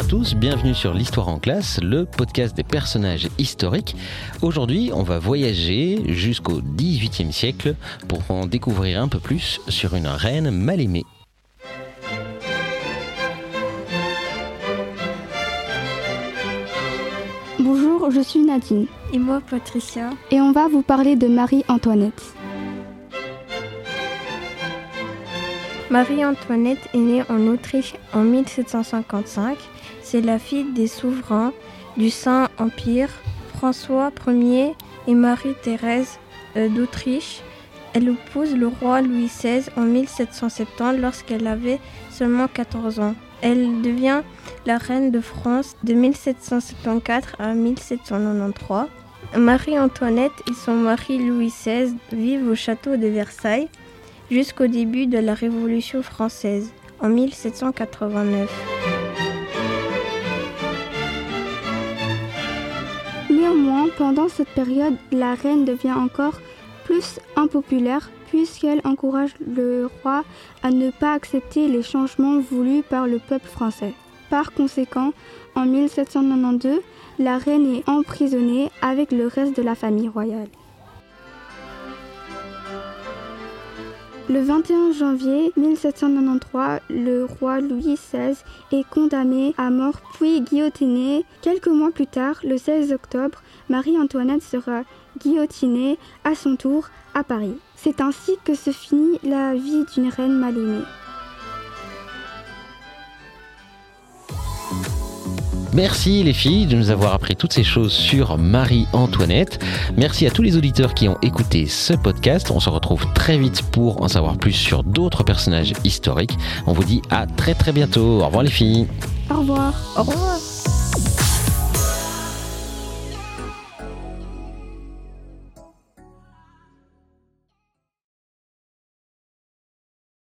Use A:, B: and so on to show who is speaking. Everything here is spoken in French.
A: tous, bienvenue sur l'Histoire en classe, le podcast des personnages historiques. Aujourd'hui, on va voyager jusqu'au XVIIIe siècle pour en découvrir un peu plus sur une reine mal aimée.
B: Bonjour, je suis Nadine.
C: Et moi, Patricia.
B: Et on va vous parler de Marie-Antoinette.
C: Marie-Antoinette est née en Autriche en 1755. C'est la fille des souverains du Saint-Empire François Ier et Marie-Thérèse euh, d'Autriche. Elle épouse le roi Louis XVI en 1770 lorsqu'elle avait seulement 14 ans. Elle devient la reine de France de 1774 à 1793. Marie-Antoinette et son mari Louis XVI vivent au château de Versailles jusqu'au début de la Révolution française en 1789.
B: Néanmoins, pendant cette période, la reine devient encore plus impopulaire puisqu'elle encourage le roi à ne pas accepter les changements voulus par le peuple français. Par conséquent, en 1792, la reine est emprisonnée avec le reste de la famille royale. Le 21 janvier 1793, le roi Louis XVI est condamné à mort puis guillotiné. Quelques mois plus tard, le 16 octobre, Marie-Antoinette sera guillotinée à son tour à Paris. C'est ainsi que se finit la vie d'une reine mal aimée.
A: Merci les filles de nous avoir appris toutes ces choses sur Marie-Antoinette. Merci à tous les auditeurs qui ont écouté ce podcast. On se retrouve très vite pour en savoir plus sur d'autres personnages historiques. On vous dit à très très bientôt. Au revoir les filles.
B: Au revoir.
C: Au revoir.